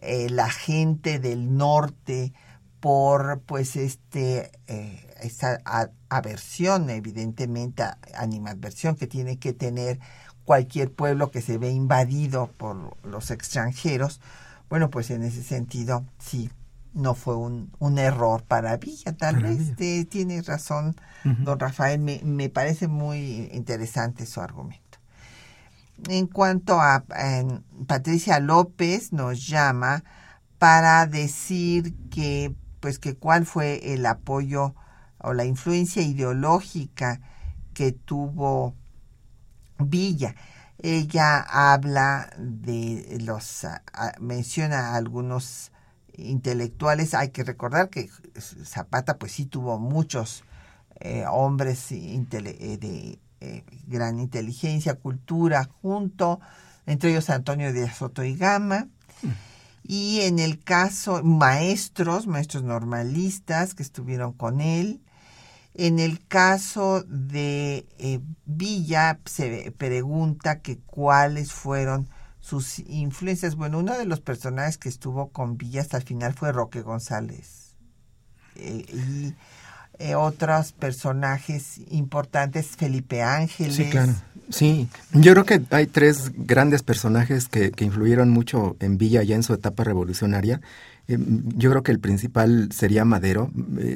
[SPEAKER 4] eh, la gente del norte por pues este eh, esa aversión evidentemente animadversión que tiene que tener cualquier pueblo que se ve invadido por los extranjeros bueno pues en ese sentido sí no fue un, un error para Villa. Tal vez tiene razón, don Rafael. Me, me, parece muy interesante su argumento. En cuanto a Patricia López nos llama para decir que, pues, que cuál fue el apoyo o la influencia ideológica que tuvo Villa. Ella habla de los, menciona algunos intelectuales. Hay que recordar que Zapata pues sí tuvo muchos eh, hombres eh, de eh, gran inteligencia, cultura, junto, entre ellos Antonio de Soto y Gama. Y en el caso, maestros, maestros normalistas que estuvieron con él. En el caso de Villa, se pregunta que cuáles fueron sus influencias. Bueno, uno de los personajes que estuvo con Villa hasta el final fue Roque González. Eh, y eh, otros personajes importantes, Felipe Ángeles.
[SPEAKER 5] Sí, claro. Sí, yo creo que hay tres grandes personajes que, que influyeron mucho en Villa ya en su etapa revolucionaria. Eh, yo creo que el principal sería Madero.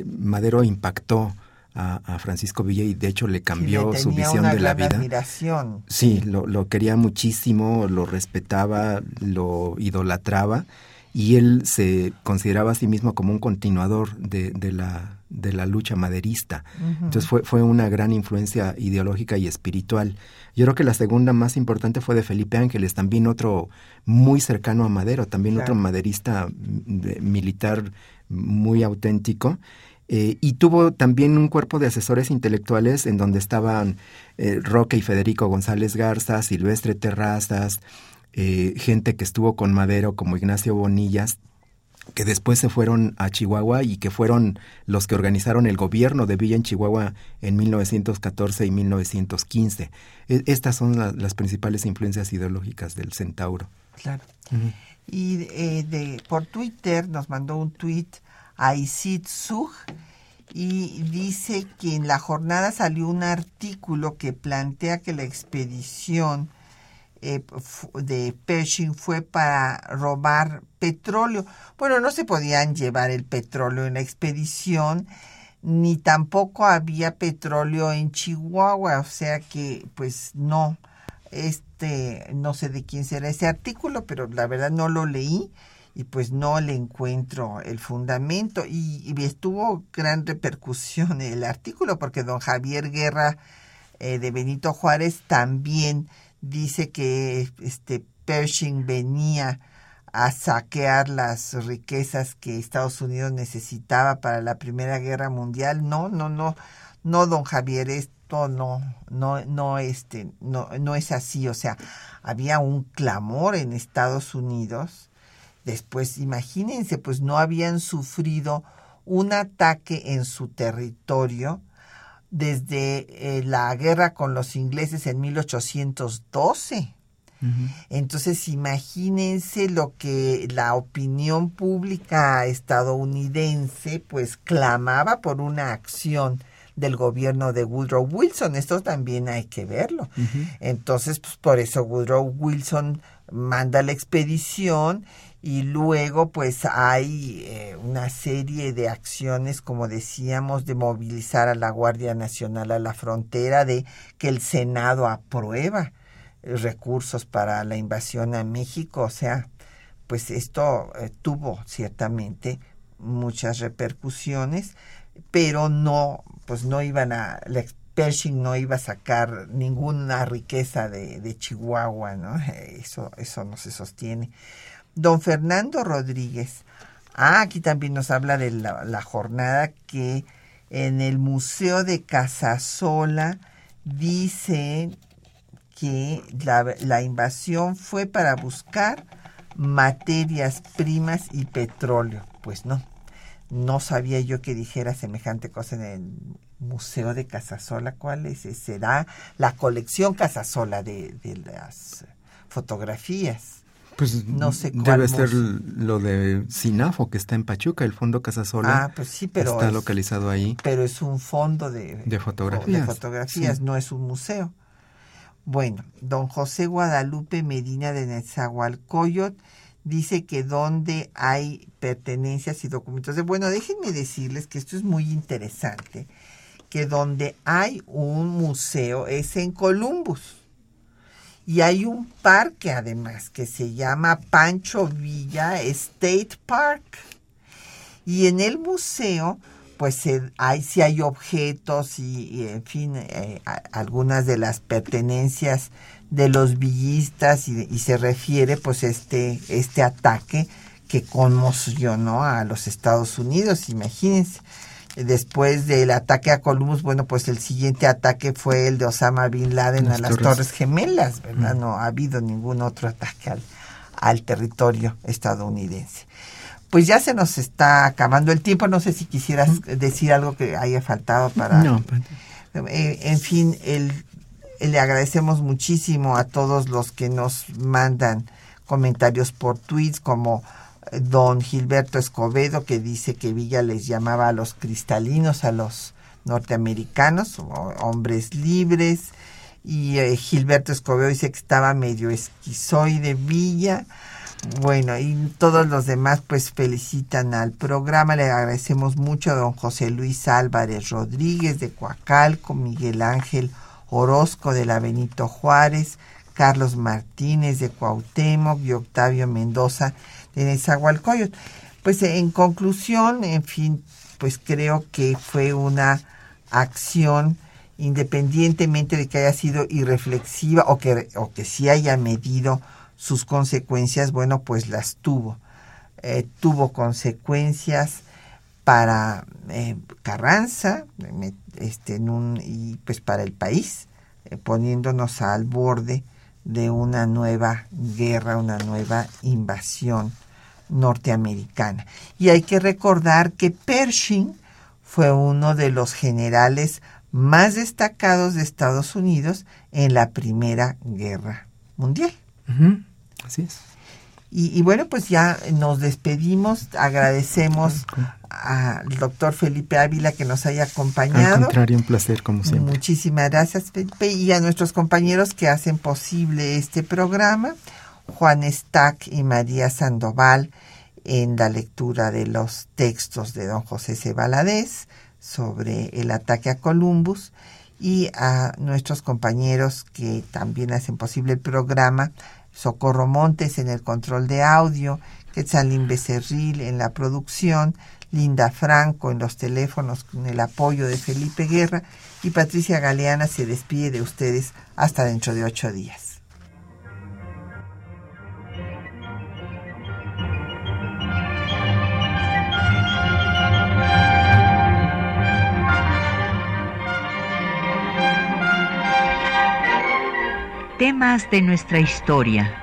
[SPEAKER 5] Madero impactó a, Francisco Villa y de hecho le cambió su visión de la vida.
[SPEAKER 4] Admiración.
[SPEAKER 5] Sí, lo, lo quería muchísimo, lo respetaba, lo idolatraba y él se consideraba a sí mismo como un continuador de, de la, de la lucha maderista. Entonces fue, fue una gran influencia ideológica y espiritual. Yo creo que la segunda más importante fue de Felipe Ángeles, también otro muy cercano a Madero, también otro maderista mm, militar muy auténtico eh, y tuvo también un cuerpo de asesores intelectuales en donde estaban eh, Roque y Federico González Garza, Silvestre Terrazas, eh, gente que estuvo con Madero como Ignacio Bonillas, que después se fueron a Chihuahua y que fueron los que organizaron el gobierno de Villa en Chihuahua en 1914 y 1915. E, estas son las principales influencias ideológicas del Centauro.
[SPEAKER 4] Claro. Y de, por Twitter nos mandó un tweet Aisit y dice que en la jornada salió un artículo que plantea que la expedición eh, de Pershing fue para robar petróleo. Bueno, no se podían llevar el petróleo en la expedición, ni tampoco había petróleo en Chihuahua, o sea que pues no, este, no sé de quién será ese artículo, pero la verdad no lo leí y pues no le encuentro el fundamento y, estuvo gran repercusión el artículo porque don Javier Guerra eh, de Benito Juárez también dice que este Pershing venía a saquear las riquezas que Estados Unidos necesitaba para la Primera Guerra Mundial. No, no, no, no, don Javier, esto no, no, no, este, no, no es así. O sea, había un clamor en Estados Unidos Después, imagínense, pues no habían sufrido un ataque en su territorio desde eh, la guerra con los ingleses en 1812. Entonces, imagínense lo que la opinión pública estadounidense pues clamaba por una acción del gobierno de Woodrow Wilson. Esto también hay que verlo. Entonces, pues por eso Woodrow Wilson manda la expedición y luego pues hay eh, una serie de acciones, como decíamos, de movilizar a la Guardia Nacional a la frontera, de que el Senado aprueba recursos para la invasión a México, o sea, pues esto eh, tuvo ciertamente muchas repercusiones, pero no, pues no iban a, Pershing no iba a sacar ninguna riqueza de, de Chihuahua, ¿no? Eso, eso no se sostiene. Don Fernando Rodríguez, ah, aquí también nos habla de la, jornada que en el Museo de Casasola dice que la, invasión fue para buscar materias primas y petróleo. Pues no, no sabía yo que dijera semejante cosa en el Museo de Casasola. ¿Cuál es? Será la colección Casasola de las fotografías.
[SPEAKER 5] Pues no sé Debe ser lo de Sinafo, que está en Pachuca, el Fondo Casasola.
[SPEAKER 4] Ah, pues sí, pero.
[SPEAKER 5] Está localizado ahí.
[SPEAKER 4] Pero es un fondo de,
[SPEAKER 5] de fotografías.
[SPEAKER 4] De fotografías, no es un museo. Bueno, don José Guadalupe Medina de Nezahualcóyotl dice que donde hay pertenencias y documentos. De, bueno, déjenme decirles que esto es muy interesante, que donde hay un museo es en Columbus y hay un parque además que se llama Pancho Villa State Park. Y en el museo, pues hay, sí hay objetos y, en fin, eh, algunas de las pertenencias de los villistas y, y, se refiere pues este, este ataque que conmocionó a los Estados Unidos, imagínense después del ataque a Columbus, bueno, pues el siguiente ataque fue el de Osama Bin Laden a las Torres, Gemelas, ¿verdad? No ha habido ningún otro ataque al, al territorio estadounidense. Pues ya se nos está acabando el tiempo, no sé si quisieras decir algo que haya faltado para... No. Pues, eh, en fin, el, le agradecemos muchísimo a todos los que nos mandan comentarios por tweets como don Gilberto Escobedo, que dice que Villa les llamaba a los cristalinos, a los norteamericanos, hombres libres, y eh, Gilberto Escobedo dice que estaba medio esquizoide Villa. Bueno, y todos los demás pues felicitan al programa. Le agradecemos mucho a don José Luis Álvarez Rodríguez de Coacalco, Miguel Ángel Orozco de la Benito Juárez, Carlos Martínez de Cuauhtémoc y Octavio Mendoza de Nezahualcóyotl. Pues en conclusión, en fin, pues creo que fue una acción independientemente de que haya sido irreflexiva o que, o que sí haya medido sus consecuencias, bueno, pues las tuvo. Eh, tuvo consecuencias para eh, Carranza este, y pues para el país, eh, poniéndonos al borde de una nueva guerra, una nueva invasión norteamericana. Y hay que recordar que Pershing fue uno de los generales más destacados de Estados Unidos en la Primera Guerra Mundial.
[SPEAKER 5] Así es.
[SPEAKER 4] Y, bueno, pues ya nos despedimos, agradecemos al doctor Felipe Ávila que nos haya acompañado.
[SPEAKER 5] Al contrario, un placer como siempre.
[SPEAKER 4] Muchísimas gracias Felipe y a nuestros compañeros que hacen posible este programa, Juan Stack y María Sandoval en la lectura de los textos de don José C. sobre el ataque a Columbus y a nuestros compañeros que también hacen posible el programa, Socorro Montes en el control de audio, Quetzalín Becerril en la producción, Linda Franco en los teléfonos con el apoyo de Felipe Guerra y Patricia Galeana se despide de ustedes hasta dentro de ocho días.
[SPEAKER 7] Temas de nuestra historia.